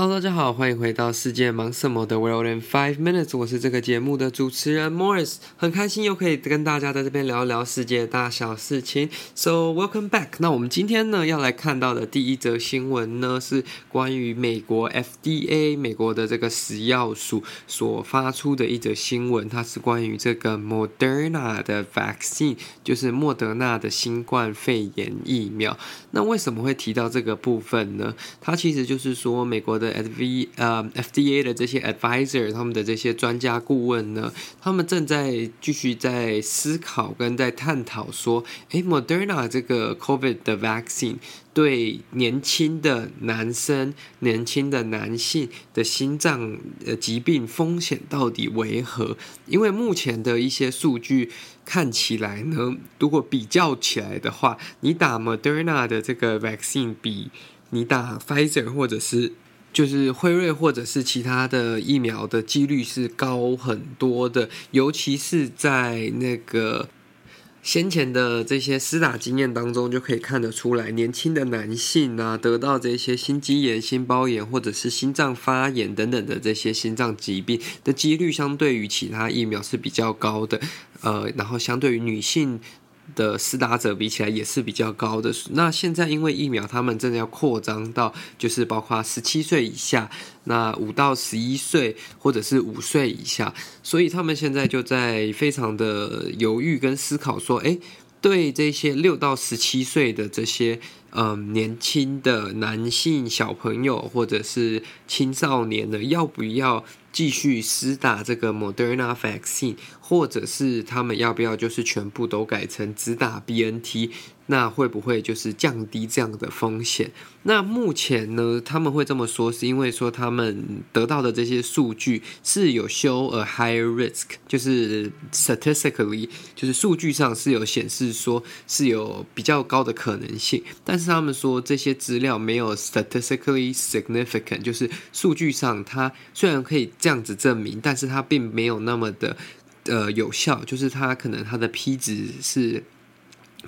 Hello，大家好，欢迎回到世界忙什么的 World in Five Minutes，我是这个节目的主持人 Morris，很开心又可以跟大家在这边聊一聊世界大小事情。So welcome back。那我们今天呢要来看到的第一则新闻呢是关于美国 FDA 美国的这个食药署所发出的一则新闻，它是关于这个 Moderna 的 vaccine，就是莫德纳的新冠肺炎疫苗。那为什么会提到这个部分呢？它其实就是说美国的。FV 呃 FDA 的这些 advisor，他们的这些专家顾问呢，他们正在继续在思考跟在探讨说，诶，Moderna 这个 COVID 的 vaccine 对年轻的男生、年轻的男性的心脏呃疾病风险到底为何？因为目前的一些数据看起来呢，如果比较起来的话，你打 Moderna 的这个 vaccine 比你打 Pfizer 或者是就是辉瑞或者是其他的疫苗的几率是高很多的，尤其是在那个先前的这些施打经验当中，就可以看得出来，年轻的男性啊，得到这些心肌炎、心包炎或者是心脏发炎等等的这些心脏疾病的几率，相对于其他疫苗是比较高的。呃，然后相对于女性。的施打者比起来也是比较高的。那现在因为疫苗，他们正在要扩张到就是包括十七岁以下，那五到十一岁或者是五岁以下，所以他们现在就在非常的犹豫跟思考说，诶，对这些六到十七岁的这些嗯年轻的男性小朋友或者是青少年呢，要不要？继续施打这个 Moderna vaccine，或者是他们要不要就是全部都改成只打 BNT？那会不会就是降低这样的风险？那目前呢，他们会这么说，是因为说他们得到的这些数据是有 show a higher risk，就是 statistically，就是数据上是有显示说是有比较高的可能性。但是他们说这些资料没有 statistically significant，就是数据上它虽然可以这样子证明，但是它并没有那么的呃有效，就是它可能它的 P 值是。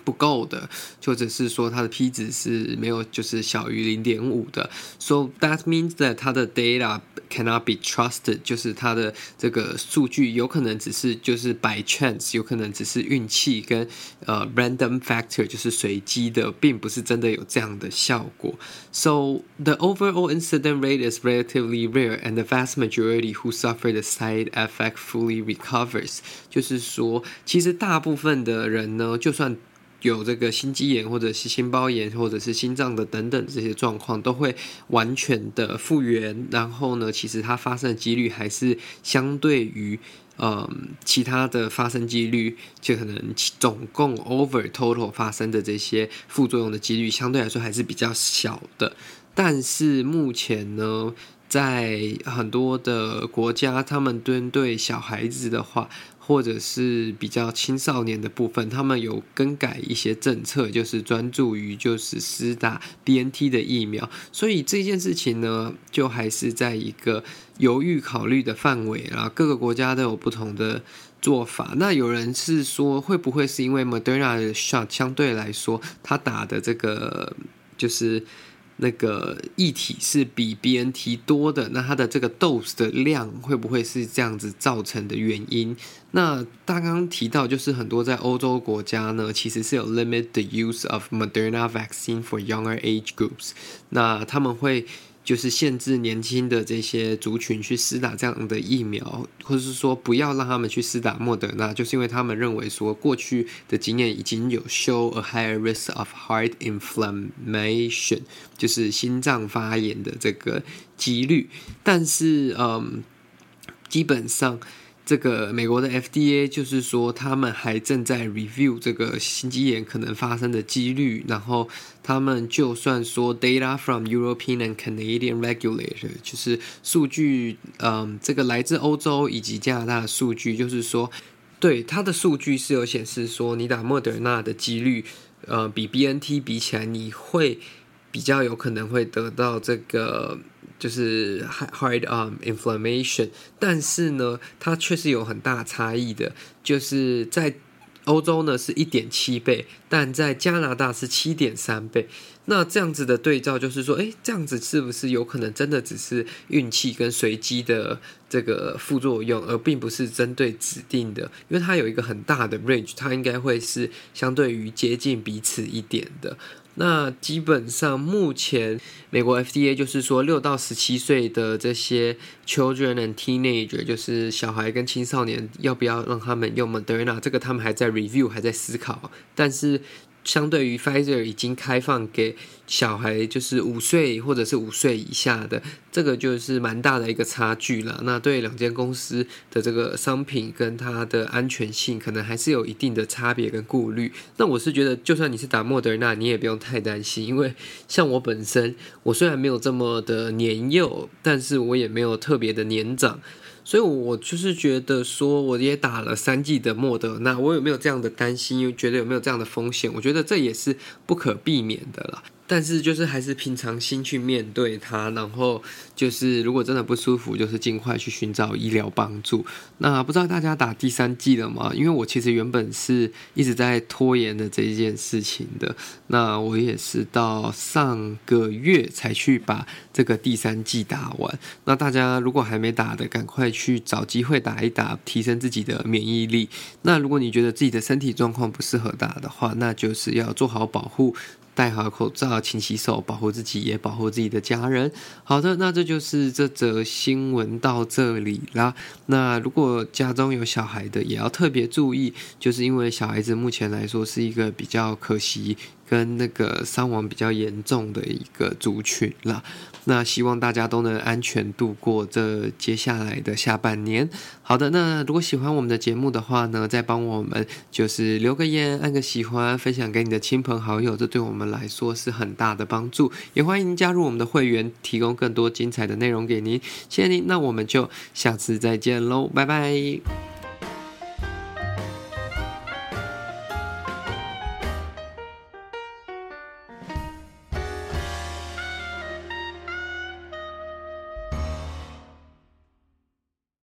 不够的，或者是说它的 P 值是没有，就是小于零点五的。So that means that 它的 data cannot be trusted，就是它的这个数据有可能只是就是 by chance，有可能只是运气跟呃 random factor，就是随机的，并不是真的有这样的效果。So the overall incident rate is relatively rare, and the vast majority who suffer the side effect fully recovers。就是说，其实大部分的人呢，就算 有这个心肌炎，或者是心包炎，或者是心脏的等等这些状况，都会完全的复原。然后呢，其实它发生的几率还是相对于嗯其他的发生几率，就可能总共 over total 发生的这些副作用的几率，相对来说还是比较小的。但是目前呢，在很多的国家，他们针对小孩子的话，或者是比较青少年的部分，他们有更改一些政策，就是专注于就是施打 BNT 的疫苗，所以这件事情呢，就还是在一个犹豫考虑的范围啦。各个国家都有不同的做法。那有人是说，会不会是因为 Moderna 的 shot 相对来说，他打的这个就是。那个液体是比 BNT 多的，那它的这个 dose 的量会不会是这样子造成的原因？那刚刚提到，就是很多在欧洲国家呢，其实是有 limit the use of Moderna vaccine for younger age groups，那他们会。就是限制年轻的这些族群去施打这样的疫苗，或者是说不要让他们去施打莫德纳，就是因为他们认为说过去的经验已经有 show a higher risk of heart inflammation，就是心脏发炎的这个几率。但是，嗯，基本上这个美国的 FDA 就是说，他们还正在 review 这个心肌炎可能发生的几率，然后他们就算说 data from European and Canadian regulator，就是数据，嗯，这个来自欧洲以及加拿大的数据，就是说，对它的数据是有显示说，你打莫德纳的几率，呃，比 BNT 比起来，你会比较有可能会得到这个。就是 heart um inflammation，但是呢，它确实有很大差异的。就是在欧洲呢是一点七倍，但在加拿大是七点三倍。那这样子的对照，就是说，诶，这样子是不是有可能真的只是运气跟随机的这个副作用，而并不是针对指定的？因为它有一个很大的 range，它应该会是相对于接近彼此一点的。那基本上，目前美国 FDA 就是说，六到十七岁的这些 children and teenager，就是小孩跟青少年，要不要让他们用 Moderna？这个他们还在 review，还在思考，但是。相对于 Pfizer 已经开放给小孩，就是五岁或者是五岁以下的，这个就是蛮大的一个差距了。那对两间公司的这个商品跟它的安全性，可能还是有一定的差别跟顾虑。那我是觉得，就算你是打莫德纳，你也不用太担心，因为像我本身，我虽然没有这么的年幼，但是我也没有特别的年长。所以，我就是觉得说，我也打了三季的莫德，那我有没有这样的担心？因为觉得有没有这样的风险？我觉得这也是不可避免的了。但是就是还是平常心去面对它，然后就是如果真的不舒服，就是尽快去寻找医疗帮助。那不知道大家打第三剂了吗？因为我其实原本是一直在拖延的这一件事情的。那我也是到上个月才去把这个第三剂打完。那大家如果还没打的，赶快去找机会打一打，提升自己的免疫力。那如果你觉得自己的身体状况不适合打的话，那就是要做好保护。戴好口罩，勤洗手，保护自己，也保护自己的家人。好的，那这就是这则新闻到这里啦。那如果家中有小孩的，也要特别注意，就是因为小孩子目前来说是一个比较可惜。跟那个伤亡比较严重的一个族群了，那希望大家都能安全度过这接下来的下半年。好的，那如果喜欢我们的节目的话呢，再帮我们就是留个言、按个喜欢、分享给你的亲朋好友，这对我们来说是很大的帮助。也欢迎加入我们的会员，提供更多精彩的内容给您。谢谢您，那我们就下次再见喽，拜拜。